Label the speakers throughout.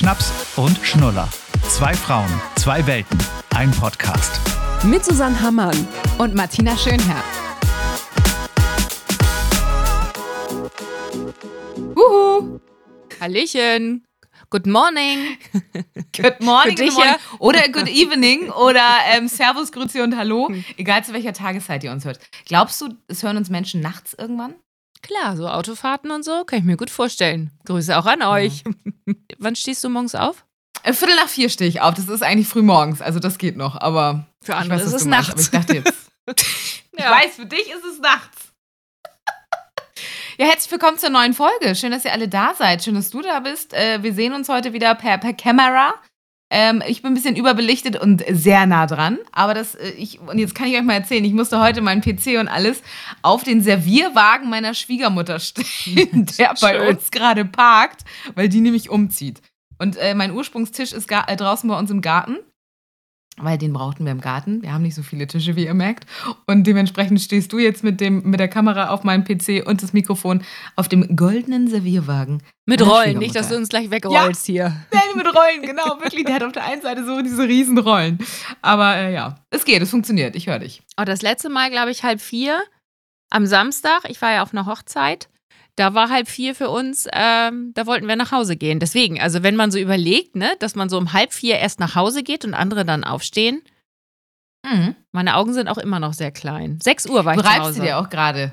Speaker 1: Schnaps und Schnuller. Zwei Frauen, zwei Welten, ein Podcast.
Speaker 2: Mit Susanne Hammann
Speaker 3: und Martina Schönherr.
Speaker 2: Uhu.
Speaker 3: Hallöchen. Good morning.
Speaker 2: Good morning.
Speaker 3: Good
Speaker 2: morning. Oder good evening oder ähm, Servus, Grüße und Hallo. Egal zu welcher Tageszeit ihr uns hört. Glaubst du, es hören uns Menschen nachts irgendwann?
Speaker 3: Klar, so Autofahrten und so, kann ich mir gut vorstellen. Grüße auch an euch. Ja. Wann stehst du morgens auf?
Speaker 2: Äh, Viertel nach vier stehe ich auf. Das ist eigentlich früh morgens, also das geht noch. Aber
Speaker 3: für andere weiß, ist es nachts.
Speaker 2: ich dachte jetzt. ja. Ich weiß, für dich ist es nachts. ja, herzlich willkommen zur neuen Folge. Schön, dass ihr alle da seid. Schön, dass du da bist. Äh, wir sehen uns heute wieder per, per Kamera. Ähm, ich bin ein bisschen überbelichtet und sehr nah dran. Aber das, äh, ich, und jetzt kann ich euch mal erzählen, ich musste heute meinen PC und alles auf den Servierwagen meiner Schwiegermutter stellen, der bei uns gerade parkt, weil die nämlich umzieht. Und äh, mein Ursprungstisch ist äh, draußen bei uns im Garten weil den brauchten wir im Garten. Wir haben nicht so viele Tische, wie ihr merkt. Und dementsprechend stehst du jetzt mit, dem, mit der Kamera auf meinem PC und das Mikrofon auf dem goldenen Servierwagen.
Speaker 3: Mit Rollen, nicht, dass du uns gleich wegrollst ja. hier.
Speaker 2: Nein, mit Rollen, genau, wirklich. Der hat auf der einen Seite so diese riesen Rollen. Aber äh, ja, es geht, es funktioniert. Ich höre dich.
Speaker 3: Oh, das letzte Mal, glaube ich, halb vier am Samstag. Ich war ja auf einer Hochzeit da war halb vier für uns, ähm, da wollten wir nach Hause gehen. Deswegen, also wenn man so überlegt, ne, dass man so um halb vier erst nach Hause geht und andere dann aufstehen. Mhm. Meine Augen sind auch immer noch sehr klein. Sechs Uhr war ich
Speaker 2: du zu Hause. Du dir auch gerade.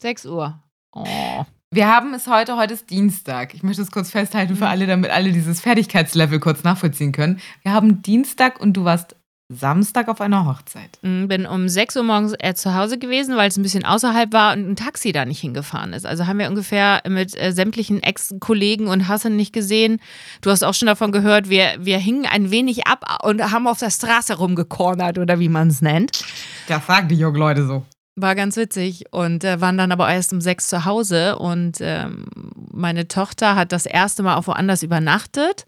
Speaker 3: Sechs Uhr. Oh.
Speaker 2: Wir haben es heute, heute ist Dienstag. Ich möchte es kurz festhalten für mhm. alle, damit alle dieses Fertigkeitslevel kurz nachvollziehen können. Wir haben Dienstag und du warst Samstag auf einer Hochzeit.
Speaker 3: Mm, bin um 6 Uhr morgens zu Hause gewesen, weil es ein bisschen außerhalb war und ein Taxi da nicht hingefahren ist. Also haben wir ungefähr mit äh, sämtlichen Ex-Kollegen und Hassen nicht gesehen. Du hast auch schon davon gehört, wir, wir hingen ein wenig ab und haben auf der Straße rumgekornert oder wie man es nennt.
Speaker 2: Das sagen die jungen Leute so.
Speaker 3: War ganz witzig und äh, waren dann aber erst um sechs zu Hause und ähm, meine Tochter hat das erste Mal auch woanders übernachtet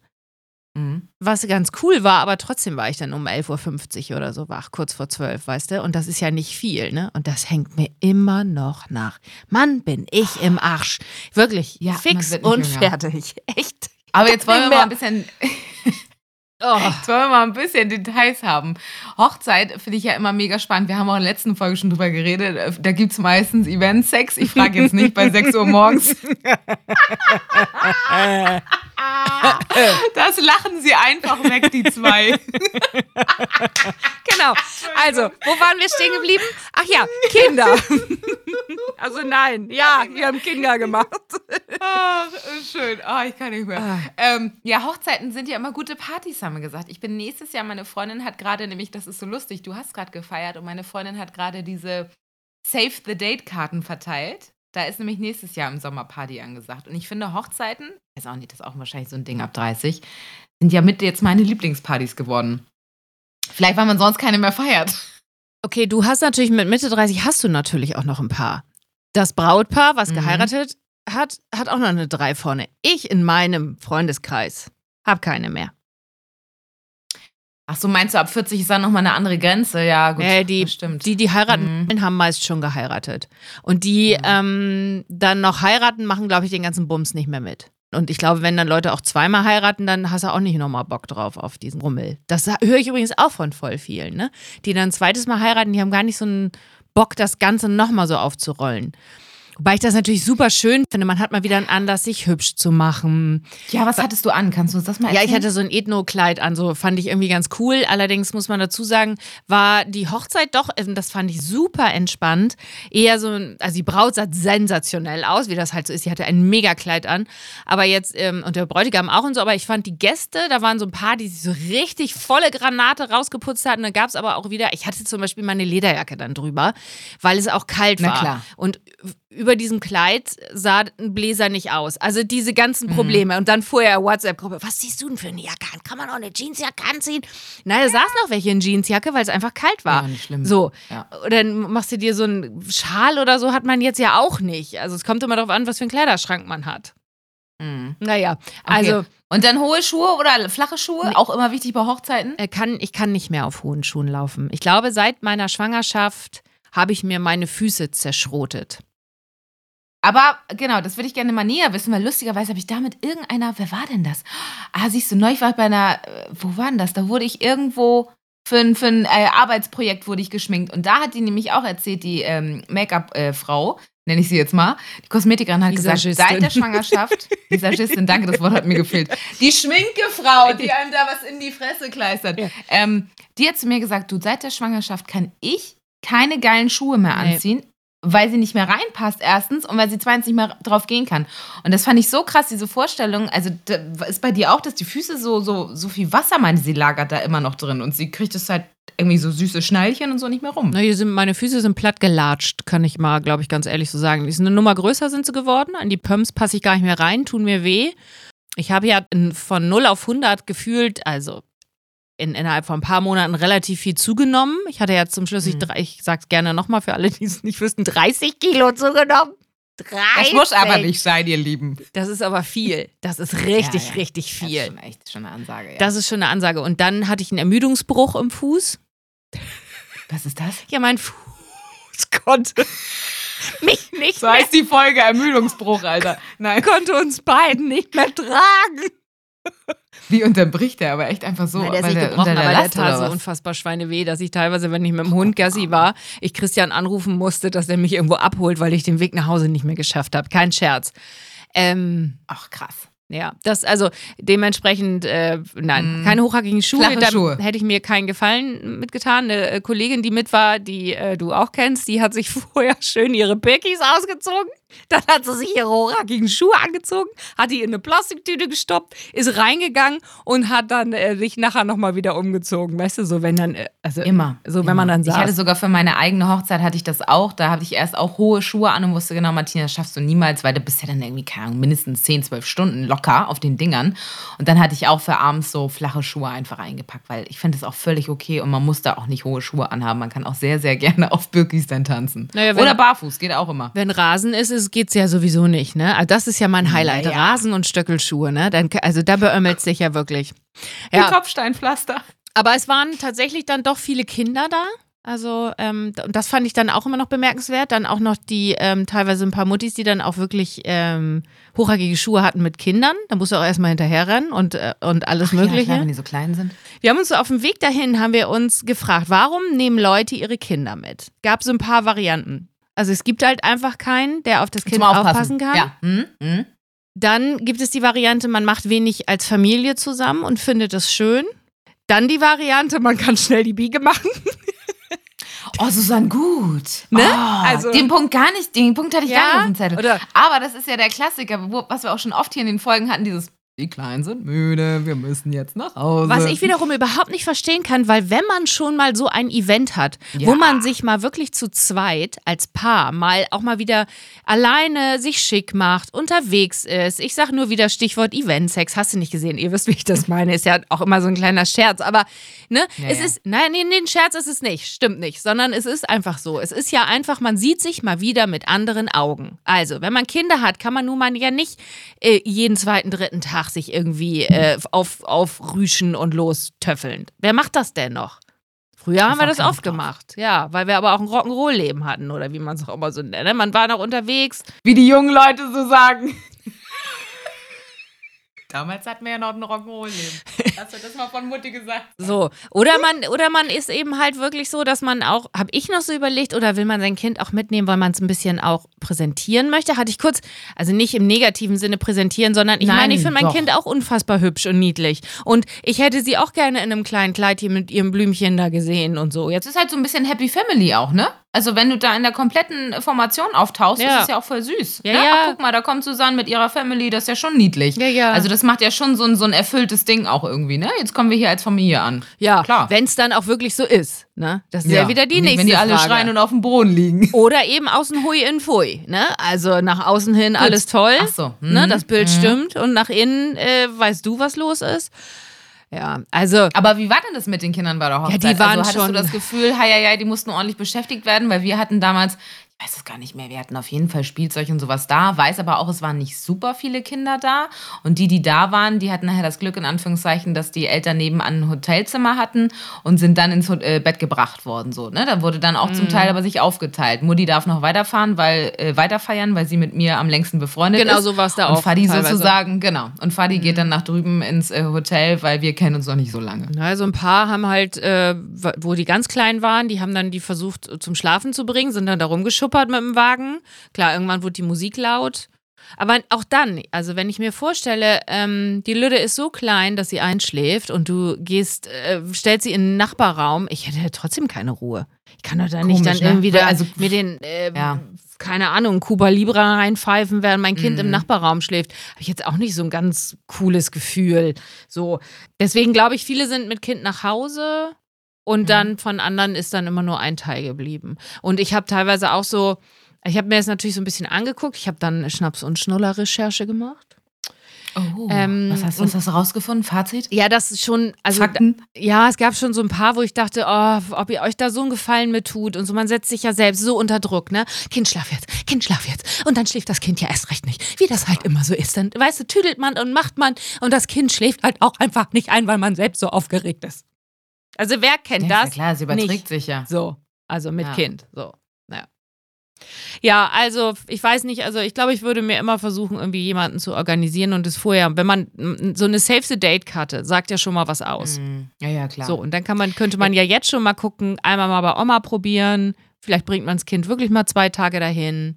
Speaker 3: Mhm. Was ganz cool war, aber trotzdem war ich dann um 11.50 Uhr oder so wach, kurz vor 12, weißt du? Und das ist ja nicht viel, ne? Und das hängt mir immer noch nach. Mann, bin ich im Arsch. Wirklich, ja, fix und fertig. Echt.
Speaker 2: Aber jetzt wollen wir mal ein bisschen. Oh. Jetzt wollen wir mal ein bisschen Details haben. Hochzeit finde ich ja immer mega spannend. Wir haben auch in der letzten Folge schon drüber geredet. Da gibt es meistens Event-Sex. Ich frage jetzt nicht bei 6 Uhr morgens. Das lachen sie einfach weg, die zwei.
Speaker 3: genau. Also, wo waren wir stehen geblieben? Ach ja, Kinder. Also nein, ja, wir haben Kinder gemacht.
Speaker 2: Ach, schön. Oh, ich kann nicht mehr. Ah. Ähm, ja, Hochzeiten sind ja immer gute Partys, haben wir gesagt. Ich bin nächstes Jahr, meine Freundin hat gerade nämlich, das ist so lustig, du hast gerade gefeiert und meine Freundin hat gerade diese Save the Date-Karten verteilt. Da ist nämlich nächstes Jahr im Sommer Party angesagt. Und ich finde Hochzeiten, weiß auch nicht, das ist auch wahrscheinlich so ein Ding ab 30, sind ja mit jetzt meine Lieblingspartys geworden. Vielleicht, weil man sonst keine mehr feiert.
Speaker 3: Okay, du hast natürlich mit Mitte 30 hast du natürlich auch noch ein paar. Das Brautpaar, was mhm. geheiratet hat, hat auch noch eine 3 vorne. Ich in meinem Freundeskreis habe keine mehr.
Speaker 2: Ach so, meinst du, ab 40 ist dann nochmal eine andere Grenze? Ja, gut,
Speaker 3: äh, die, stimmt. Die, die heiraten, mhm. haben meist schon geheiratet. Und die mhm. ähm, dann noch heiraten, machen, glaube ich, den ganzen Bums nicht mehr mit. Und ich glaube, wenn dann Leute auch zweimal heiraten, dann hast du auch nicht nochmal Bock drauf auf diesen Rummel. Das höre ich übrigens auch von voll vielen, ne? Die dann ein zweites Mal heiraten, die haben gar nicht so einen Bock, das Ganze nochmal so aufzurollen. Wobei ich das natürlich super schön finde. Man hat mal wieder einen Anlass, sich hübsch zu machen.
Speaker 2: Ja, was hattest du an? Kannst du uns das mal erzählen?
Speaker 3: Ja, ich hatte so ein Ethno-Kleid an, so fand ich irgendwie ganz cool. Allerdings muss man dazu sagen, war die Hochzeit doch, ähm, das fand ich super entspannt. Eher so, also die Braut sah sensationell aus, wie das halt so ist. Sie hatte ein Mega-Kleid an. Aber jetzt, ähm, und der Bräutigam auch und so, aber ich fand die Gäste, da waren so ein paar, die sich so richtig volle Granate rausgeputzt hatten. Da gab es aber auch wieder, ich hatte zum Beispiel meine Lederjacke dann drüber, weil es auch kalt war. Na klar. Und über diesem Kleid sah ein Bläser nicht aus. Also diese ganzen mhm. Probleme. Mhm. Und dann vorher WhatsApp-Gruppe, was siehst du denn für eine Jacke an? Kann man auch eine Jeansjacke anziehen? Nein, da ja. saß noch welche in Jeansjacke, weil es einfach kalt war.
Speaker 2: Ja, nicht schlimm.
Speaker 3: So.
Speaker 2: Ja.
Speaker 3: Und dann machst du dir so einen Schal oder so, hat man jetzt ja auch nicht. Also es kommt immer darauf an, was für einen Kleiderschrank man hat. Mhm. Naja, also. Okay.
Speaker 2: Und dann hohe Schuhe oder flache Schuhe? Nee. Auch immer wichtig bei Hochzeiten?
Speaker 3: Kann, ich kann nicht mehr auf hohen Schuhen laufen. Ich glaube, seit meiner Schwangerschaft habe ich mir meine Füße zerschrotet.
Speaker 2: Aber genau, das würde ich gerne mal näher wissen, weil lustigerweise habe ich da mit irgendeiner, wer war denn das? Ah, siehst du, neulich war ich bei einer, äh, wo war denn das? Da wurde ich irgendwo für ein, für ein äh, Arbeitsprojekt wurde ich geschminkt. Und da hat die nämlich auch erzählt, die ähm, Make-up-Frau, nenne ich sie jetzt mal, die Kosmetikerin hat gesagt, seit der Schwangerschaft, Visagistin, danke, das Wort hat mir gefehlt, die Schminkefrau, die einem da was in die Fresse kleistert, ja. ähm, die hat zu mir gesagt, du, seit der Schwangerschaft kann ich keine geilen Schuhe mehr anziehen. Nee weil sie nicht mehr reinpasst, erstens, und weil sie zweitens nicht mehr drauf gehen kann. Und das fand ich so krass, diese Vorstellung. Also, ist bei dir auch, dass die Füße so, so, so viel Wasser, meinte sie, lagert da immer noch drin. Und sie kriegt es halt irgendwie so süße Schneilchen und so nicht mehr rum.
Speaker 3: Na, sind, meine Füße sind platt gelatscht, kann ich mal, glaube ich, ganz ehrlich so sagen. Die sind eine Nummer größer sind sie geworden. An die Pumps passe ich gar nicht mehr rein, tun mir weh. Ich habe ja von 0 auf 100 gefühlt, also in, innerhalb von ein paar Monaten relativ viel zugenommen. Ich hatte ja zum Schluss, mhm. ich, ich sag's gerne nochmal für alle, die es nicht wüssten, 30 Kilo zugenommen. 30.
Speaker 2: Das muss aber nicht sein, ihr Lieben.
Speaker 3: Das ist aber viel. Das ist richtig, ja, ja. richtig viel. Das ist
Speaker 2: schon echt schon eine Ansage. Ja.
Speaker 3: Das ist schon eine Ansage. Und dann hatte ich einen Ermüdungsbruch im Fuß.
Speaker 2: Was ist das?
Speaker 3: Ja, mein Fuß konnte mich nicht.
Speaker 2: So heißt die Folge Ermüdungsbruch, Alter.
Speaker 3: Nein. Konnte uns beiden nicht mehr tragen.
Speaker 2: Wie unterbricht er aber echt einfach so?
Speaker 3: Nein, der weil der gebrochen, aber der tat so unfassbar Schweineweh, dass ich teilweise, wenn ich mit dem Hund Gassi war, ich Christian anrufen musste, dass er mich irgendwo abholt, weil ich den Weg nach Hause nicht mehr geschafft habe. Kein Scherz. Ähm,
Speaker 2: Ach krass.
Speaker 3: Ja, das also dementsprechend, äh, nein, mm. keine hochhackigen Schuhe.
Speaker 2: Da
Speaker 3: hätte ich mir keinen Gefallen mitgetan. Eine äh, Kollegin, die mit war, die äh, du auch kennst, die hat sich vorher schön ihre Birkis ausgezogen. Dann hat sie sich ihre hochhackigen Schuhe angezogen, hat die in eine Plastiktüte gestoppt, ist reingegangen und hat dann äh, sich nachher nochmal wieder umgezogen. Weißt du, so wenn dann, äh,
Speaker 2: also immer.
Speaker 3: So
Speaker 2: wenn
Speaker 3: immer. man dann
Speaker 2: saß. Ich hatte sogar für meine eigene Hochzeit hatte ich das auch. Da hatte ich erst auch hohe Schuhe an und wusste genau, Martina, das schaffst du niemals, weil du bist ja dann irgendwie, keine Ahnung, mindestens 10, 12 Stunden locker auf den Dingern. Und dann hatte ich auch für abends so flache Schuhe einfach eingepackt, weil ich finde es auch völlig okay und man muss da auch nicht hohe Schuhe anhaben. Man kann auch sehr, sehr gerne auf Birkis dann tanzen. Naja, wenn, Oder barfuß, geht auch immer.
Speaker 3: Wenn Rasen ist, geht es ja sowieso nicht. Ne? Also das ist ja mein Highlight. Naja. Rasen und Stöckelschuhe. Ne? Dann, also da beömmelt es sich ja wirklich.
Speaker 2: Ja. Die Kopfsteinpflaster.
Speaker 3: Aber es waren tatsächlich dann doch viele Kinder da. Also, ähm, und das fand ich dann auch immer noch bemerkenswert. Dann auch noch die, ähm, teilweise ein paar Muttis, die dann auch wirklich ähm, hochhackige Schuhe hatten mit Kindern. Da musst du auch erstmal hinterherrennen und, äh, und alles
Speaker 2: Ach,
Speaker 3: Mögliche.
Speaker 2: Ja, klar, wenn die so klein sind.
Speaker 3: Wir haben uns so auf dem Weg dahin, haben wir uns gefragt, warum nehmen Leute ihre Kinder mit? Gab so ein paar Varianten. Also es gibt halt einfach keinen, der auf das Kind aufpassen kann.
Speaker 2: Ja. Mhm. Mhm.
Speaker 3: Dann gibt es die Variante, man macht wenig als Familie zusammen und findet es schön. Dann die Variante, man kann schnell die Biege machen.
Speaker 2: Oh, Susanne, gut.
Speaker 3: Ne?
Speaker 2: Oh, also, den Punkt gar nicht, den Punkt hatte ich ja, gar nicht auf dem Zettel. Oder? Aber das ist ja der Klassiker, was wir auch schon oft hier in den Folgen hatten, dieses die Kleinen sind müde, wir müssen jetzt nach Hause.
Speaker 3: Was ich wiederum überhaupt nicht verstehen kann, weil wenn man schon mal so ein Event hat, ja. wo man sich mal wirklich zu zweit als Paar mal auch mal wieder alleine sich schick macht, unterwegs ist. Ich sage nur wieder Stichwort Eventsex. Hast du nicht gesehen? Ihr wisst, wie ich das meine. Ist ja auch immer so ein kleiner Scherz. Aber ne, ja, es ja. ist, nein, nee, den Scherz ist es nicht. Stimmt nicht. Sondern es ist einfach so. Es ist ja einfach, man sieht sich mal wieder mit anderen Augen. Also, wenn man Kinder hat, kann man nun mal ja nicht äh, jeden zweiten, dritten Tag sich irgendwie äh, auf, aufrüschen und lostöffeln. Wer macht das denn noch? Früher haben wir das oft gemacht, ja, weil wir aber auch ein Rock'n'Roll-Leben hatten oder wie man es auch immer so nennt. Ne? Man war noch unterwegs.
Speaker 2: Wie die jungen Leute so sagen. Damals hatten wir ja noch ein Rock'n'Roll-Leben. Hast du das mal von Mutti gesagt?
Speaker 3: So. Oder man, oder man ist eben halt wirklich so, dass man auch, habe ich noch so überlegt, oder will man sein Kind auch mitnehmen, weil man es ein bisschen auch präsentieren möchte? Hatte ich kurz, also nicht im negativen Sinne präsentieren, sondern ich Nein, meine, ich finde mein Kind auch unfassbar hübsch und niedlich. Und ich hätte sie auch gerne in einem kleinen Kleid hier mit ihrem Blümchen da gesehen und so.
Speaker 2: Jetzt ist halt so ein bisschen Happy Family auch, ne? Also wenn du da in der kompletten Formation auftauchst, ja. ist es ja auch voll süß.
Speaker 3: Ja, ne? ja.
Speaker 2: Ach, guck mal, da kommt Susanne mit ihrer Family, das ist ja schon niedlich.
Speaker 3: Ja, ja.
Speaker 2: Also das macht ja schon so ein, so ein erfülltes Ding auch irgendwie, ne? Jetzt kommen wir hier als Familie an.
Speaker 3: Ja, klar. Wenn es dann auch wirklich so ist, ne? Das ist ja, ja wieder die nächste
Speaker 2: Wenn die alle
Speaker 3: Frage.
Speaker 2: schreien und auf dem Boden liegen.
Speaker 3: Oder eben außen hui in fui, ne? Also nach außen hin Gut. alles toll.
Speaker 2: Ach so.
Speaker 3: Mhm. Ne? Das Bild mhm. stimmt und nach innen äh, weißt du, was los ist. Ja, also.
Speaker 2: Aber wie war denn das mit den Kindern bei der Hochzeit?
Speaker 3: Ja, die waren
Speaker 2: also, hattest
Speaker 3: schon.
Speaker 2: du das Gefühl, hei, hei, hei, die mussten ordentlich beschäftigt werden, weil wir hatten damals, weiß es gar nicht mehr. Wir hatten auf jeden Fall Spielzeug und sowas da, weiß aber auch, es waren nicht super viele Kinder da. Und die, die da waren, die hatten nachher das Glück, in Anführungszeichen, dass die Eltern nebenan ein Hotelzimmer hatten und sind dann ins äh, Bett gebracht worden. So, ne? Da wurde dann auch mhm. zum Teil aber sich aufgeteilt. Mutti darf noch weiterfahren, weil äh, weiterfeiern, weil sie mit mir am längsten befreundet
Speaker 3: genau,
Speaker 2: ist.
Speaker 3: Genau, so war es da
Speaker 2: und
Speaker 3: auch.
Speaker 2: Fadi teilweise. sozusagen, genau. Und Fadi mhm. geht dann nach drüben ins äh, Hotel, weil wir kennen uns noch nicht so lange.
Speaker 3: Also ein paar haben halt, äh, wo die ganz klein waren, die haben dann die versucht zum Schlafen zu bringen, sind dann da rumgeschuppert mit dem Wagen Klar, irgendwann wurde die Musik laut. Aber auch dann, also wenn ich mir vorstelle, ähm, die Lüde ist so klein, dass sie einschläft und du gehst, äh, stellst sie in den Nachbarraum, ich hätte trotzdem keine Ruhe. Ich kann doch da nicht dann ne? irgendwie da also, mir den, äh, ja. keine Ahnung, Cuba Libra reinpfeifen, während mein Kind mhm. im Nachbarraum schläft. Habe ich jetzt auch nicht so ein ganz cooles Gefühl. So, deswegen glaube ich, viele sind mit Kind nach Hause und mhm. dann von anderen ist dann immer nur ein Teil geblieben. Und ich habe teilweise auch so, ich habe mir das natürlich so ein bisschen angeguckt. Ich habe dann Schnaps- und Schnuller-Recherche gemacht.
Speaker 2: Oh, ähm, was, hast, was hast du rausgefunden? Fazit?
Speaker 3: Ja, das ist schon, also
Speaker 2: Fakten?
Speaker 3: ja, es gab schon so ein paar, wo ich dachte, oh, ob ihr euch da so einen Gefallen mit tut und so, man setzt sich ja selbst so unter Druck, ne? Kind schlaf jetzt, Kind schlaf jetzt und dann schläft das Kind ja erst recht nicht, wie das halt immer so ist. Dann, weißt du, tüdelt man und macht man und das Kind schläft halt auch einfach nicht ein, weil man selbst so aufgeregt ist. Also wer kennt
Speaker 2: ja,
Speaker 3: das?
Speaker 2: Ja klar, es überträgt
Speaker 3: nicht.
Speaker 2: sich ja.
Speaker 3: So, also mit ja. Kind, so. Ja, also ich weiß nicht, also ich glaube, ich würde mir immer versuchen, irgendwie jemanden zu organisieren und es vorher, wenn man so eine Save the Date-Karte sagt ja schon mal was aus.
Speaker 2: Mhm. Ja, ja, klar.
Speaker 3: So, und dann kann man, könnte man ja jetzt schon mal gucken, einmal mal bei Oma probieren, vielleicht bringt man das Kind wirklich mal zwei Tage dahin.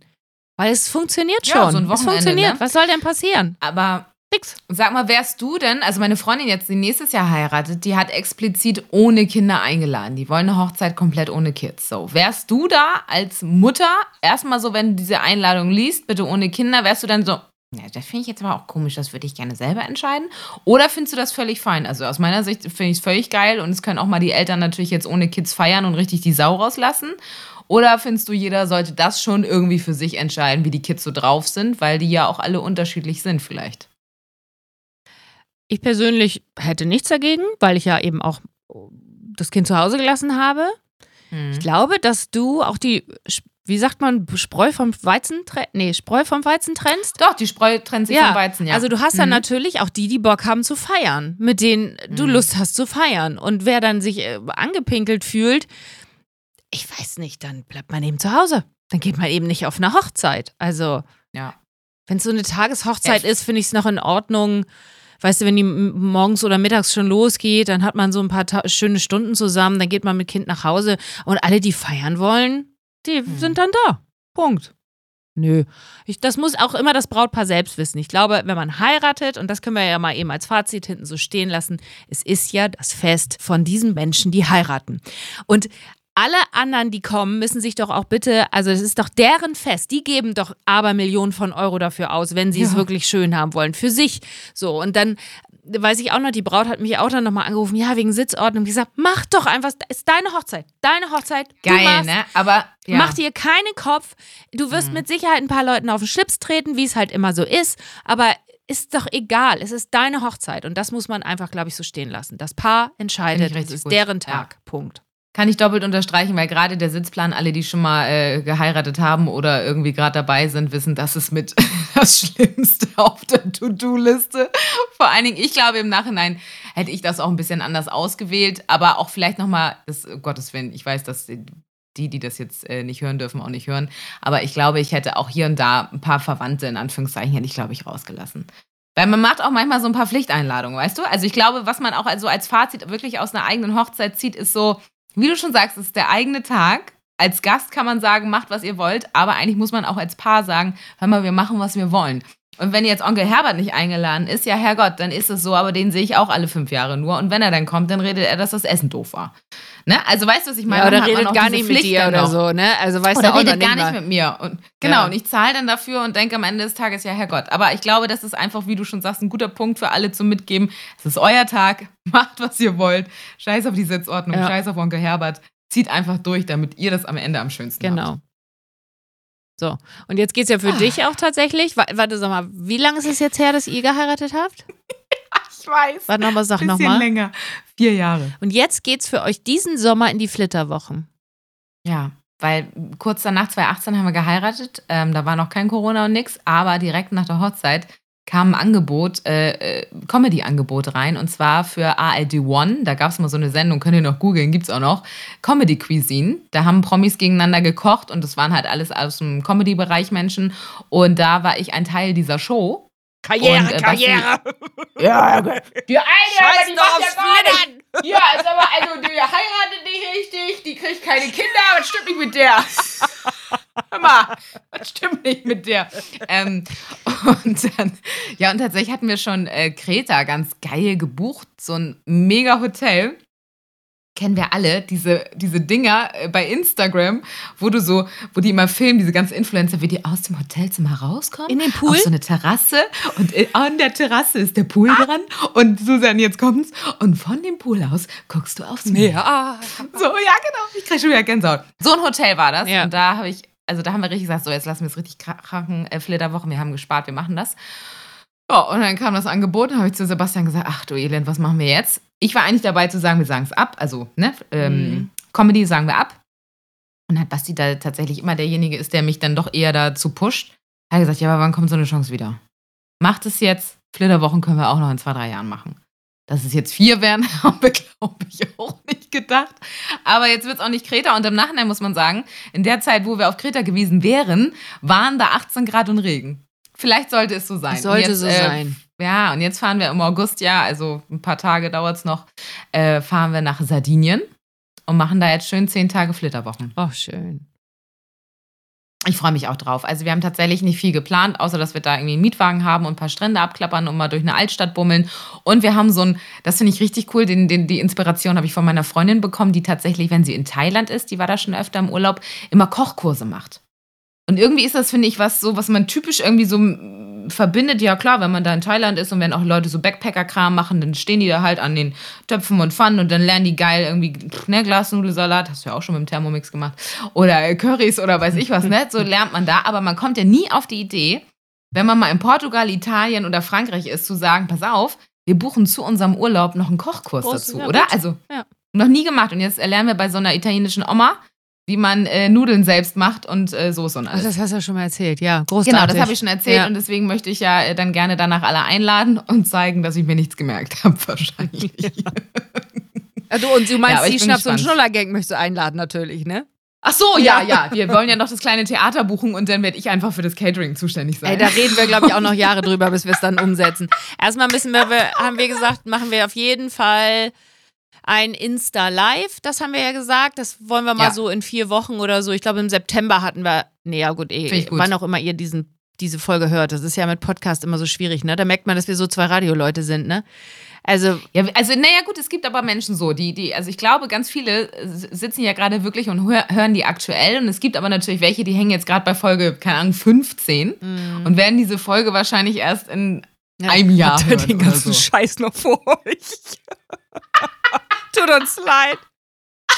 Speaker 3: Weil es funktioniert schon.
Speaker 2: Ja, so ein Wochenende,
Speaker 3: es funktioniert.
Speaker 2: Ne?
Speaker 3: Was soll denn passieren?
Speaker 2: Aber Nix. Sag mal, wärst du denn, also meine Freundin jetzt, die nächstes Jahr heiratet, die hat explizit ohne Kinder eingeladen. Die wollen eine Hochzeit komplett ohne Kids. So, wärst du da als Mutter, erstmal so, wenn du diese Einladung liest, bitte ohne Kinder, wärst du dann so, ja, das finde ich jetzt aber auch komisch, das würde ich gerne selber entscheiden. Oder findest du das völlig fein? Also aus meiner Sicht finde ich es völlig geil und es können auch mal die Eltern natürlich jetzt ohne Kids feiern und richtig die Sau rauslassen. Oder findest du, jeder sollte das schon irgendwie für sich entscheiden, wie die Kids so drauf sind, weil die ja auch alle unterschiedlich sind vielleicht?
Speaker 3: Ich persönlich hätte nichts dagegen, weil ich ja eben auch das Kind zu Hause gelassen habe. Hm. Ich glaube, dass du auch die, wie sagt man, Spreu vom Weizen, nee, Spreu vom Weizen trennst?
Speaker 2: Doch, die Spreu trennt sich ja. vom Weizen, ja.
Speaker 3: Also du hast mhm. dann natürlich auch die, die Bock haben zu feiern, mit denen du mhm. Lust hast zu feiern. Und wer dann sich äh, angepinkelt fühlt, ich weiß nicht, dann bleibt man eben zu Hause. Dann geht man eben nicht auf eine Hochzeit. Also,
Speaker 2: ja.
Speaker 3: wenn es so eine Tageshochzeit ja. ist, finde ich es noch in Ordnung weißt du, wenn die morgens oder mittags schon losgeht, dann hat man so ein paar schöne Stunden zusammen, dann geht man mit Kind nach Hause und alle, die feiern wollen, die hm. sind dann da. Punkt. Nö. Ich, das muss auch immer das Brautpaar selbst wissen. Ich glaube, wenn man heiratet, und das können wir ja mal eben als Fazit hinten so stehen lassen, es ist ja das Fest von diesen Menschen, die heiraten. Und alle anderen, die kommen, müssen sich doch auch bitte, also es ist doch deren Fest, die geben doch aber Millionen von Euro dafür aus, wenn sie ja. es wirklich schön haben wollen, für sich. So, und dann weiß ich auch noch, die Braut hat mich auch dann nochmal angerufen, ja, wegen Sitzordnung, gesagt, mach doch einfach, ist deine Hochzeit, deine Hochzeit.
Speaker 2: Geil, machst, ne? Aber
Speaker 3: ja. mach dir keinen Kopf. Du wirst mhm. mit Sicherheit ein paar Leuten auf den Schlips treten, wie es halt immer so ist, aber ist doch egal. Es ist deine Hochzeit und das muss man einfach, glaube ich, so stehen lassen. Das Paar entscheidet, es ist gut. deren Tag. Ja. Punkt.
Speaker 2: Kann ich doppelt unterstreichen, weil gerade der Sitzplan, alle, die schon mal äh, geheiratet haben oder irgendwie gerade dabei sind, wissen, das ist mit das Schlimmste auf der To-Do-Liste. Vor allen Dingen, ich glaube, im Nachhinein hätte ich das auch ein bisschen anders ausgewählt, aber auch vielleicht nochmal, um Gottes Willen, ich weiß, dass die, die das jetzt äh, nicht hören dürfen, auch nicht hören, aber ich glaube, ich hätte auch hier und da ein paar Verwandte, in Anführungszeichen, hätte ich, glaube ich, rausgelassen. Weil man macht auch manchmal so ein paar Pflichteinladungen, weißt du? Also ich glaube, was man auch also als Fazit wirklich aus einer eigenen Hochzeit zieht, ist so, wie du schon sagst, es ist der eigene Tag. Als Gast kann man sagen, macht, was ihr wollt, aber eigentlich muss man auch als Paar sagen, hör mal, wir machen, was wir wollen. Und wenn jetzt Onkel Herbert nicht eingeladen ist, ja, Herrgott, dann ist es so, aber den sehe ich auch alle fünf Jahre nur. Und wenn er dann kommt, dann redet er, dass das Essen doof war. Ne? Also weißt du, was ich meine?
Speaker 3: Ja, oder redet gar nicht Pflicht mit dir oder so, ne? Also weißt
Speaker 2: oder
Speaker 3: du auch
Speaker 2: redet gar nicht mit mir. Und genau, ja. und ich zahle dann dafür und denke am Ende des Tages, ja, Herrgott. Aber ich glaube, das ist einfach, wie du schon sagst, ein guter Punkt für alle zum Mitgeben. Es ist euer Tag, macht, was ihr wollt. Scheiß auf die Sitzordnung, ja. scheiß auf Onkel Herbert. Zieht einfach durch, damit ihr das am Ende am schönsten
Speaker 3: genau.
Speaker 2: habt.
Speaker 3: Genau. So, und jetzt geht es ja für ah. dich auch tatsächlich. Warte, sag mal, wie lange ist es jetzt her, dass ihr geheiratet habt?
Speaker 2: ich weiß.
Speaker 3: Warte nochmal, sag
Speaker 2: nochmal.
Speaker 3: Bisschen
Speaker 2: länger. Vier Jahre.
Speaker 3: Und jetzt geht es für euch diesen Sommer in die Flitterwochen.
Speaker 2: Ja. weil kurz danach, 2018, haben wir geheiratet. Ähm, da war noch kein Corona und nix, aber direkt nach der Hochzeit kam ein Angebot, äh, äh, Comedy-Angebot rein und zwar für ALD One. Da gab es mal so eine Sendung, könnt ihr noch googeln, gibt es auch noch. Comedy Cuisine. Da haben Promis gegeneinander gekocht und das waren halt alles aus dem Comedy-Bereich Menschen. Und da war ich ein Teil dieser Show.
Speaker 3: Karriere,
Speaker 2: Und, äh,
Speaker 3: Karriere.
Speaker 2: Ja, die eine,
Speaker 3: Scheiß
Speaker 2: die
Speaker 3: doch
Speaker 2: macht ja
Speaker 3: aufs
Speaker 2: gar nicht. Ja, ist aber, also die heiratet nicht richtig, die kriegt keine Kinder, was stimmt nicht mit der? Hör mal, was stimmt nicht mit der? Ähm, und dann, ja, und tatsächlich hatten wir schon äh, Kreta ganz geil gebucht, so ein mega Hotel. Kennen wir alle, diese, diese Dinger äh, bei Instagram, wo du so, wo die immer filmen, diese ganzen Influencer, wie die aus dem Hotelzimmer rauskommen.
Speaker 3: In den Pool?
Speaker 2: Auf so eine Terrasse und äh, an der Terrasse ist der Pool dran und Susan, jetzt kommt's und von dem Pool aus guckst du aufs Meer.
Speaker 3: Ja.
Speaker 2: So, ja, genau. Ich krieg schon wieder Gänsehaut. So ein Hotel war das.
Speaker 3: Ja.
Speaker 2: Und da habe ich, also da haben wir richtig gesagt, so, jetzt lassen wir es richtig krachen, äh, Flitterwochen, wir haben gespart, wir machen das. Ja, und dann kam das Angebot, dann habe ich zu Sebastian gesagt, ach du Elend, was machen wir jetzt? Ich war eigentlich dabei zu sagen, wir sagen es ab, also, ne, ähm,
Speaker 3: Mhm.
Speaker 2: Comedy sagen wir ab. Und hat Basti da tatsächlich immer derjenige ist, der mich dann doch eher dazu pusht. Hat gesagt, ja, aber wann kommt so eine Chance wieder? Macht es jetzt. Flitterwochen können wir auch noch in zwei, drei Jahren machen. Dass es jetzt vier werden, haben wir, glaube ich, auch nicht gedacht. Aber jetzt wird es auch nicht Kreta. Und im Nachhinein muss man sagen, in der Zeit, wo wir auf Kreta gewesen wären, waren da 18 Grad und Regen. Vielleicht sollte es so sein.
Speaker 3: Sollte
Speaker 2: jetzt,
Speaker 3: so
Speaker 2: äh,
Speaker 3: sein.
Speaker 2: Ja, und jetzt fahren wir im August, ja, also ein paar Tage dauert es noch, äh, fahren wir nach Sardinien und machen da jetzt schön zehn Tage Flitterwochen.
Speaker 3: Oh, schön.
Speaker 2: Ich freue mich auch drauf. Also wir haben tatsächlich nicht viel geplant, außer dass wir da irgendwie einen Mietwagen haben und ein paar Strände abklappern und mal durch eine Altstadt bummeln. Und wir haben so ein, das finde ich richtig cool, den, den, die Inspiration habe ich von meiner Freundin bekommen, die tatsächlich, wenn sie in Thailand ist, die war da schon öfter im Urlaub, immer Kochkurse macht. Und irgendwie ist das, finde ich, was so, was man typisch irgendwie so verbindet. Ja, klar, wenn man da in Thailand ist und wenn auch Leute so Backpacker-Kram machen, dann stehen die da halt an den Töpfen und Pfannen und dann lernen die geil irgendwie, ne, Glasnudelsalat, hast du ja auch schon mit dem Thermomix gemacht. Oder Currys oder weiß ich was, ne? So lernt man da. Aber man kommt ja nie auf die Idee, wenn man mal in Portugal, Italien oder Frankreich ist, zu sagen, pass auf, wir buchen zu unserem Urlaub noch einen Kochkurs
Speaker 3: Groß,
Speaker 2: dazu,
Speaker 3: ja,
Speaker 2: oder?
Speaker 3: gut.
Speaker 2: Also,
Speaker 3: Ja.
Speaker 2: noch nie gemacht. Und jetzt lernen wir bei so einer italienischen Oma, wie man äh, Nudeln selbst macht und äh, Soße und
Speaker 3: Ach,
Speaker 2: alles.
Speaker 3: das hast du ja schon mal erzählt. Ja, großartig.
Speaker 2: Genau, das habe ich schon erzählt
Speaker 3: Ja.
Speaker 2: und deswegen möchte ich ja äh, dann gerne danach alle einladen und zeigen, dass ich mir nichts gemerkt habe, wahrscheinlich.
Speaker 3: Ah, Du, und du
Speaker 2: Ja,
Speaker 3: meinst,
Speaker 2: ich
Speaker 3: die Schnaps- und
Speaker 2: gespannt.
Speaker 3: Schnuller-Gang möchtest du einladen, natürlich, ne?
Speaker 2: Ach so, ja, ja. Wir wollen ja noch das kleine Theater buchen und dann werde ich einfach für das Catering zuständig sein.
Speaker 3: Ey, da reden wir, glaube ich, auch noch Jahre drüber, bis wir es dann umsetzen. Erstmal müssen wir, haben wir gesagt, machen wir auf jeden Fall ein Insta-Live. Das haben wir ja gesagt. Das wollen wir mal
Speaker 2: Ja.
Speaker 3: so in vier Wochen oder so. Ich glaube, im September hatten wir, nee, ja gut, eh,
Speaker 2: gut.
Speaker 3: wann auch immer ihr diesen, diese Folge hört. Das ist ja mit Podcast immer so schwierig, ne? Da merkt man, dass wir so zwei Radioleute sind, ne? Also,
Speaker 2: Ja, also naja gut, es gibt aber Menschen so, die, die, also ich glaube, ganz viele sitzen ja gerade wirklich und hör, hören die aktuell und es gibt aber natürlich welche, die hängen jetzt gerade bei Folge, keine Ahnung, 15 und werden diese Folge wahrscheinlich erst in
Speaker 3: Ja,
Speaker 2: einem Jahr
Speaker 3: habt ihr
Speaker 2: hören
Speaker 3: den ganzen
Speaker 2: so.
Speaker 3: Scheiß noch vor euch. Tut uns leid.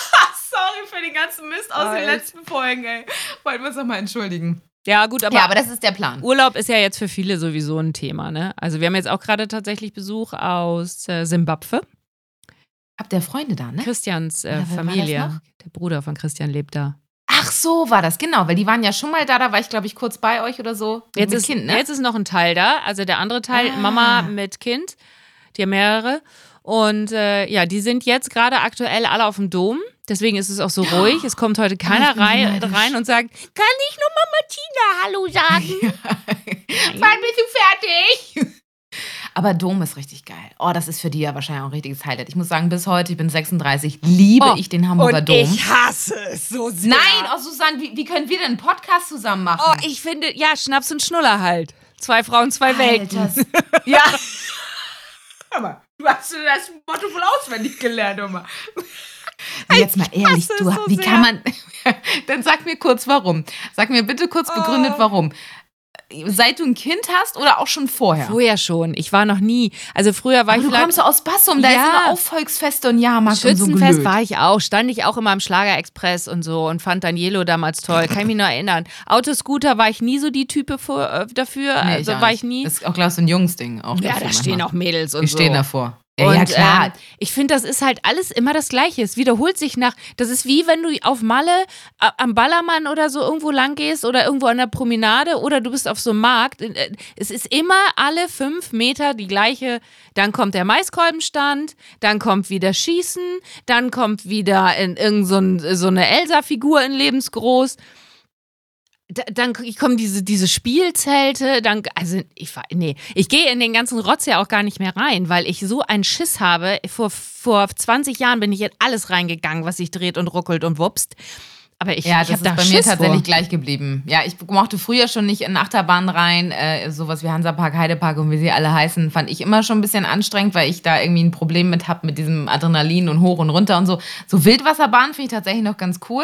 Speaker 2: Sorry für den ganzen Mist aus
Speaker 3: Alter.
Speaker 2: den letzten Folgen, ey. Wollten wir uns nochmal entschuldigen.
Speaker 3: Ja, gut, aber
Speaker 2: ja, aber das ist der Plan.
Speaker 3: Urlaub ist ja jetzt für viele sowieso ein Thema, ne? Also wir haben jetzt auch gerade tatsächlich Besuch aus äh, Simbabwe.
Speaker 2: Habt ihr Freunde da, ne?
Speaker 3: Christians äh,
Speaker 2: Ja,
Speaker 3: Familie. Der Bruder von Christian lebt da.
Speaker 2: Ach so, war das, genau, weil die waren ja schon mal da, da war ich, glaube ich, kurz bei euch oder so.
Speaker 3: Jetzt
Speaker 2: mit
Speaker 3: ist,
Speaker 2: Kind, ne?
Speaker 3: jetzt ist noch ein Teil da, also der andere Teil,
Speaker 2: Ah.
Speaker 3: Mama mit Kind, die haben mehrere. Und äh, ja, die sind jetzt gerade aktuell alle auf dem Dom. Deswegen ist es auch so ruhig. Es kommt heute keiner rein, rein und sagt, kann ich nur Mama Tina Hallo sagen?
Speaker 2: Wann bist du fertig? Aber Dom ist richtig geil. Oh, das ist für die ja wahrscheinlich auch ein richtiges Highlight. Ich muss sagen, bis heute, ich bin 36, liebe
Speaker 3: Oh,
Speaker 2: ich den Hamburger
Speaker 3: und
Speaker 2: Dom.
Speaker 3: ich hasse es so sehr.
Speaker 2: Nein, oh Susanne, wie, wie können wir denn einen Podcast zusammen machen?
Speaker 3: Oh, ich finde, ja, Schnaps und Schnuller halt. Zwei Frauen, zwei Welten.
Speaker 2: Alters. ja. Hör mal, du hast das Motto wohl auswendig gelernt, Oma. Jetzt mal ehrlich, du,
Speaker 3: so
Speaker 2: wie
Speaker 3: sehr.
Speaker 2: kann man. Dann sag mir kurz warum. Sag mir bitte kurz begründet,
Speaker 3: Oh.
Speaker 2: warum. Seit du ein Kind hast oder auch schon vorher?
Speaker 3: Vorher schon. Ich war noch nie. Also früher war
Speaker 2: Aber
Speaker 3: ich
Speaker 2: du
Speaker 3: vielleicht.
Speaker 2: kommst aus Bassum, da
Speaker 3: Ja.
Speaker 2: ist immer Aufvolksfeste und Jahrmarkt und so
Speaker 3: Schützenfest war ich auch. Stand ich auch immer im Schlagerexpress und so und fand Danielo damals toll. Kann ich mich noch erinnern. Autoscooter war ich nie so die Type vor, äh, dafür.
Speaker 2: Nee,
Speaker 3: also
Speaker 2: auch
Speaker 3: war
Speaker 2: nicht.
Speaker 3: ich nie.
Speaker 2: Das ist auch, ich, so ein Jungsding. Auch
Speaker 3: Ja, da stehen auch Mädels und
Speaker 2: Wir
Speaker 3: so.
Speaker 2: stehen davor. Ja,
Speaker 3: und
Speaker 2: ja, klar.
Speaker 3: Ähm, ich finde, das ist halt alles immer das Gleiche. Es wiederholt sich nach. Das ist wie wenn du auf Malle äh, am Ballermann oder so irgendwo lang gehst oder irgendwo an der Promenade oder du bist auf so einem Markt. Äh, Es ist immer alle fünf Meter die gleiche. Dann kommt der Maiskolbenstand, dann kommt wieder Schießen, dann kommt wieder in irgend so, ein, so eine Elsa-Figur in lebensgroß. Da, dann kommen diese, diese Spielzelte, dann, also ich nee, ich gehe in den ganzen Rotz ja auch gar nicht mehr rein, weil ich so einen Schiss habe. Vor, vor 20 Jahren bin ich in alles reingegangen, was sich dreht und ruckelt und wupst. Aber ich,
Speaker 2: Ja,
Speaker 3: ich
Speaker 2: das ist
Speaker 3: da
Speaker 2: bei mir
Speaker 3: Schiss
Speaker 2: tatsächlich
Speaker 3: vor.
Speaker 2: gleich geblieben. Ja, ich mochte früher schon nicht in Achterbahnen rein, äh, sowas wie Hansapark, Heidepark und wie sie alle heißen, fand ich immer schon ein bisschen anstrengend, weil ich da irgendwie ein Problem mit habe mit diesem Adrenalin und hoch und runter und so. So Wildwasserbahn finde ich tatsächlich noch ganz cool,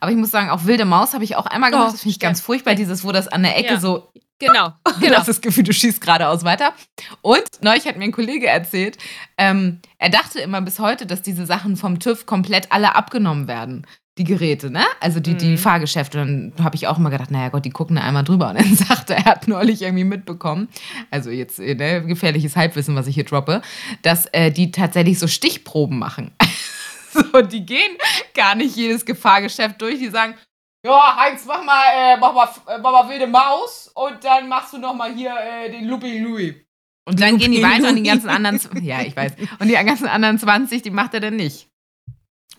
Speaker 2: aber ich muss sagen, auch Wilde Maus habe ich auch einmal gemacht,
Speaker 3: Oh,
Speaker 2: das finde ich ganz furchtbar, dieses, wo das an der Ecke
Speaker 3: Ja.
Speaker 2: so
Speaker 3: Genau,
Speaker 2: Du
Speaker 3: genau.
Speaker 2: hast das Gefühl, du schießt geradeaus weiter. Und neulich hat mir ein Kollege erzählt, ähm, er dachte immer bis heute, dass diese Sachen vom TÜV komplett alle abgenommen werden. Die Geräte, ne? Also die, die
Speaker 3: Mhm.
Speaker 2: Fahrgeschäfte. Und dann habe ich auch immer gedacht, naja Gott, die gucken da einmal drüber. Und dann sagte er, er hat neulich irgendwie mitbekommen, also jetzt äh, ne, gefährliches Halbwissen, was ich hier droppe, dass äh, die tatsächlich so Stichproben machen. so, die gehen gar nicht jedes Gefahrgeschäft durch. Die sagen, ja, Heinz, mach mal, äh, mach mal, äh, mach mal wilde Maus und dann machst du noch mal hier äh, den Lupi Louis. Und dann gehen die
Speaker 3: Lupi
Speaker 2: weiter und die
Speaker 3: Louis.
Speaker 2: ganzen anderen, ja, ich weiß, und die ganzen anderen 20, die macht er dann nicht.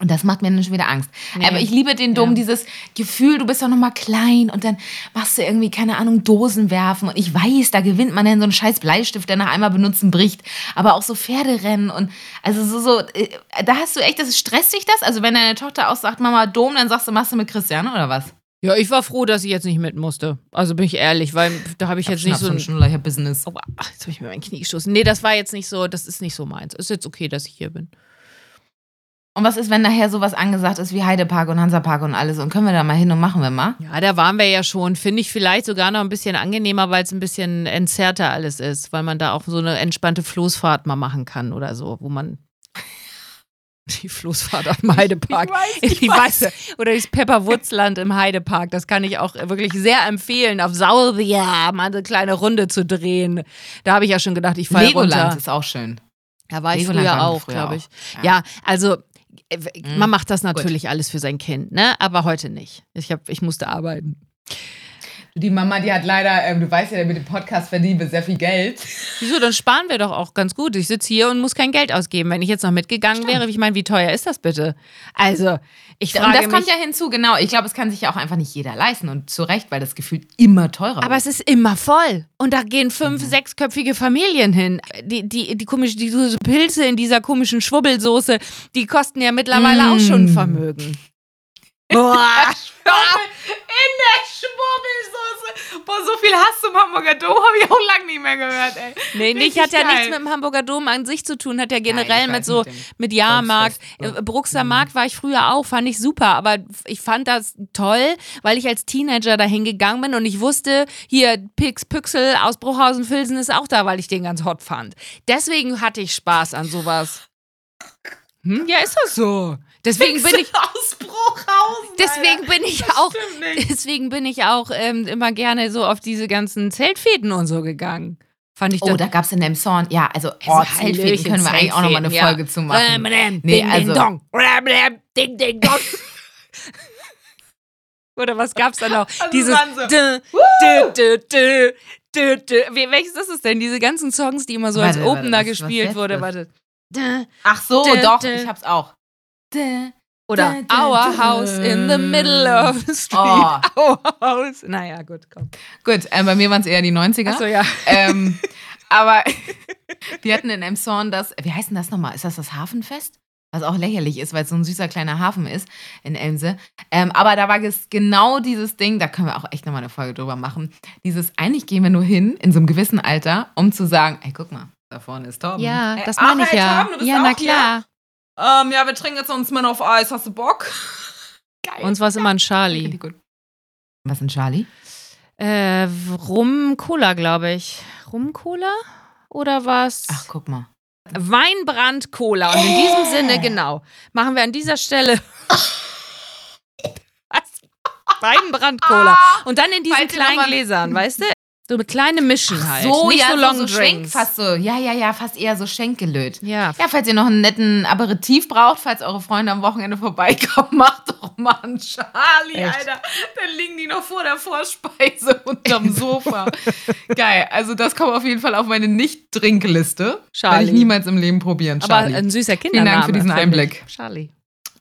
Speaker 2: Und das macht mir dann schon wieder Angst.
Speaker 3: Nee.
Speaker 2: Aber ich liebe den Dom,
Speaker 3: Ja.
Speaker 2: dieses Gefühl, du bist doch noch mal klein und dann machst du irgendwie, keine Ahnung, Dosen werfen. Und ich weiß, da gewinnt man dann so einen scheiß Bleistift, der nach einmal benutzen bricht. Aber auch so Pferderennen und also so, so äh, da hast du echt, das stresst dich das? Also wenn deine Tochter auch sagt, Mama Dom, dann sagst du, machst du mit Christian oder was?
Speaker 3: Ja, ich war froh, dass ich jetzt nicht mit musste. Also bin ich ehrlich, weil da habe ich jetzt nicht so ein.
Speaker 2: Schnuller, Business.
Speaker 3: Oh, ach, jetzt habe ich mir mein Knie gestoßen. Nee, das war jetzt nicht so, das ist nicht so meins. Ist jetzt okay, dass ich hier bin.
Speaker 2: Und was ist, wenn nachher sowas angesagt ist wie Heidepark und Hansapark und alles? Und können wir da mal hin und machen wir mal?
Speaker 3: Ja, da waren wir ja schon. Finde ich vielleicht sogar noch ein bisschen angenehmer, weil es ein bisschen entzerrter alles ist, weil man da auch so eine entspannte Floßfahrt mal machen kann oder so, wo man die Floßfahrt am Heidepark.
Speaker 2: ich
Speaker 3: Die Weiße. Oder das Pepperwoodsland im Heidepark. Das kann ich auch wirklich sehr empfehlen, auf Sauria mal eine kleine Runde zu drehen. Da habe ich ja schon gedacht, ich falle
Speaker 2: Legoland
Speaker 3: runter.
Speaker 2: ist auch schön.
Speaker 3: Da war ich
Speaker 2: Legoland
Speaker 3: früher auch, glaube ich.
Speaker 2: Ja.
Speaker 3: Ja, also. Man macht das natürlich alles für sein Kind, ne? Aber heute nicht. Ich, hab, ich musste arbeiten.
Speaker 2: Die Mama, die hat leider, ähm, du weißt ja, mit dem Podcast verdienen wir sehr viel Geld.
Speaker 3: Wieso? Dann sparen wir doch auch ganz gut. Ich sitze hier und muss kein Geld ausgeben. Wenn ich jetzt noch mitgegangen wäre, ich meine, wie teuer ist das bitte? Also, ich frage
Speaker 2: und das
Speaker 3: mich,
Speaker 2: kommt ja hinzu, genau. Ich glaube, es kann sich ja auch einfach nicht jeder leisten. Und zu Recht, weil das Gefühl immer teurer
Speaker 3: aber
Speaker 2: wird.
Speaker 3: es ist immer voll. Und da gehen
Speaker 2: Mhm.
Speaker 3: fünf, sechsköpfige Familien hin. Die, die, die, komische, die Pilze in dieser komischen Schwubbelsoße, die kosten ja mittlerweile auch schon ein
Speaker 2: Mm.
Speaker 3: Vermögen. Boah.
Speaker 2: In der Schwurbelsoße. Boah, so viel Hass zum Hamburger Dom habe ich auch lange nicht mehr gehört, ey.
Speaker 3: Nee, nicht,
Speaker 2: Richtig
Speaker 3: hat ja
Speaker 2: geil.
Speaker 3: nichts mit dem Hamburger Dom an sich zu tun, hat ja
Speaker 2: Nein,
Speaker 3: generell
Speaker 2: ich
Speaker 3: mit so,
Speaker 2: mit
Speaker 3: Jahrmarkt.
Speaker 2: Volksfest,
Speaker 3: Äh, Bruxer Markt war ich früher auch, fand ich super, aber ich fand das toll, weil ich als Teenager dahin gegangen bin und ich wusste, hier Pix Püxel aus Bruchhausen-Filsen ist auch da, weil ich den ganz hot fand. Deswegen hatte ich Spaß an sowas. Hm? Ja, ist das so. Deswegen bin ich,
Speaker 2: aus Bruchhausen.
Speaker 3: deswegen bin ich auch, deswegen bin ich auch ähm, immer gerne so auf diese ganzen Zeltfäden und so gegangen. Fand ich
Speaker 2: Oh, da gab es in Emshorn, ja, also, oh,
Speaker 3: Also
Speaker 2: Zeltfäden
Speaker 3: Hallöchen,
Speaker 2: können wir eigentlich auch nochmal eine
Speaker 3: Zeltfäden, ja.
Speaker 2: Folge zu machen.
Speaker 3: Nee,
Speaker 2: also-
Speaker 3: ding, dong. Ding, dong. Oder was gab's da noch?
Speaker 2: Also
Speaker 3: Dieses
Speaker 2: so,
Speaker 3: dü, dü, dü, dü. Wie- Welches ist es denn? Diese ganzen Songs, die immer so als
Speaker 2: Warte, warte,
Speaker 3: Opener
Speaker 2: was- was
Speaker 3: gespielt
Speaker 2: jetzt
Speaker 3: wurde. Warte.
Speaker 2: Ach so,
Speaker 3: Dä,
Speaker 2: doch,
Speaker 3: dä.
Speaker 2: ich hab's auch.
Speaker 3: Oder Our. House in the middle of the street.
Speaker 2: Oh.
Speaker 3: Our House. Naja, gut, komm.
Speaker 2: Gut, äh, bei mir waren es eher die 90er.
Speaker 3: Achso, ja.
Speaker 2: ähm, aber wir hatten in Emshorn das, wie heißt denn das nochmal? Ist das das Hafenfest? Was auch lächerlich ist, weil es so ein süßer kleiner Hafen ist in Elmse. Ähm, aber da war es genau dieses Ding, da können wir auch echt nochmal eine Folge drüber machen. Dieses, eigentlich gehen wir nur hin, in so einem gewissen Alter, um zu sagen, ey, guck mal, da vorne ist Torben.
Speaker 3: Ja, das
Speaker 2: ach,
Speaker 3: meine ich ja.
Speaker 2: Torben,
Speaker 3: Ja, na
Speaker 2: hier? Ähm, ja, wir trinken jetzt uns mal auf Eis. Hast du Bock? Geil.
Speaker 3: Uns war es immer ein Charlie.
Speaker 2: Was ist ein Charlie?
Speaker 3: Äh, Rum-Cola, glaube ich. Rum-Cola? Oder was?
Speaker 2: Ach, guck mal.
Speaker 3: Weinbrand-Cola. Und in diesem Sinne, genau, machen wir an dieser Stelle. was? Weinbrand-Cola. Und dann in diesen
Speaker 2: Falls
Speaker 3: kleinen Gläsern, weißt du? So eine kleine Mischen halt.
Speaker 2: So,
Speaker 3: Nicht
Speaker 2: ja,
Speaker 3: so
Speaker 2: so,
Speaker 3: Long
Speaker 2: so Schenk,
Speaker 3: Drinks.
Speaker 2: fast so, ja, ja, ja, fast eher so Schenkgelöt.
Speaker 3: Ja.
Speaker 2: Ja, falls ihr noch einen netten Aperitif braucht, falls eure Freunde am Wochenende vorbeikommen, macht doch mal einen Charlie,
Speaker 3: Echt?
Speaker 2: Alter. Dann liegen die noch vor der Vorspeise unterm Sofa. Geil. Also das kommt auf jeden Fall auf meine Nicht-Trinkliste. Werde
Speaker 3: Charlie.
Speaker 2: ich niemals im Leben probieren,
Speaker 3: Aber
Speaker 2: Charlie.
Speaker 3: ein süßer Kindername.
Speaker 2: Dank für diesen Einblick.
Speaker 3: Charlie.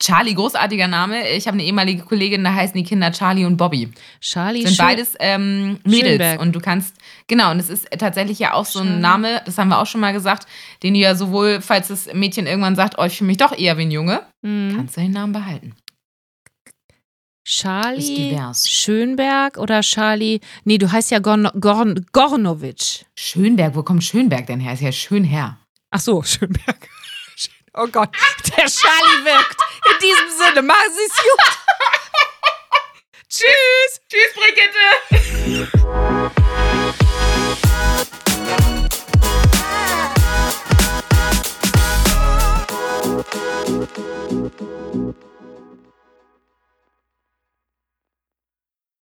Speaker 2: Charlie, großartiger Name. Ich habe eine ehemalige Kollegin, da heißen die Kinder Charlie und Bobby.
Speaker 3: Charlie
Speaker 2: sind
Speaker 3: Schön-
Speaker 2: beides ähm, Mädels.
Speaker 3: Schönberg.
Speaker 2: Und du kannst, genau, und es ist tatsächlich ja auch so ein
Speaker 3: Charlie.
Speaker 2: Name, das haben wir auch schon mal gesagt, den du ja sowohl, falls das Mädchen irgendwann sagt, oh, ich fühle mich doch eher wie ein Junge,
Speaker 3: Mhm.
Speaker 2: kannst du den Namen behalten.
Speaker 3: Charlie. Schönberg oder Charlie. Nee, du heißt ja Gorn, Gorn, Gornovic.
Speaker 2: Schönberg, wo kommt Schönberg denn her? Ist ja schön her.
Speaker 3: Ach so, Schönberg. Oh Gott, der Charlie wirkt. In diesem Sinne, machen Sie es gut. Tschüss.
Speaker 2: Tschüss, Brigitte.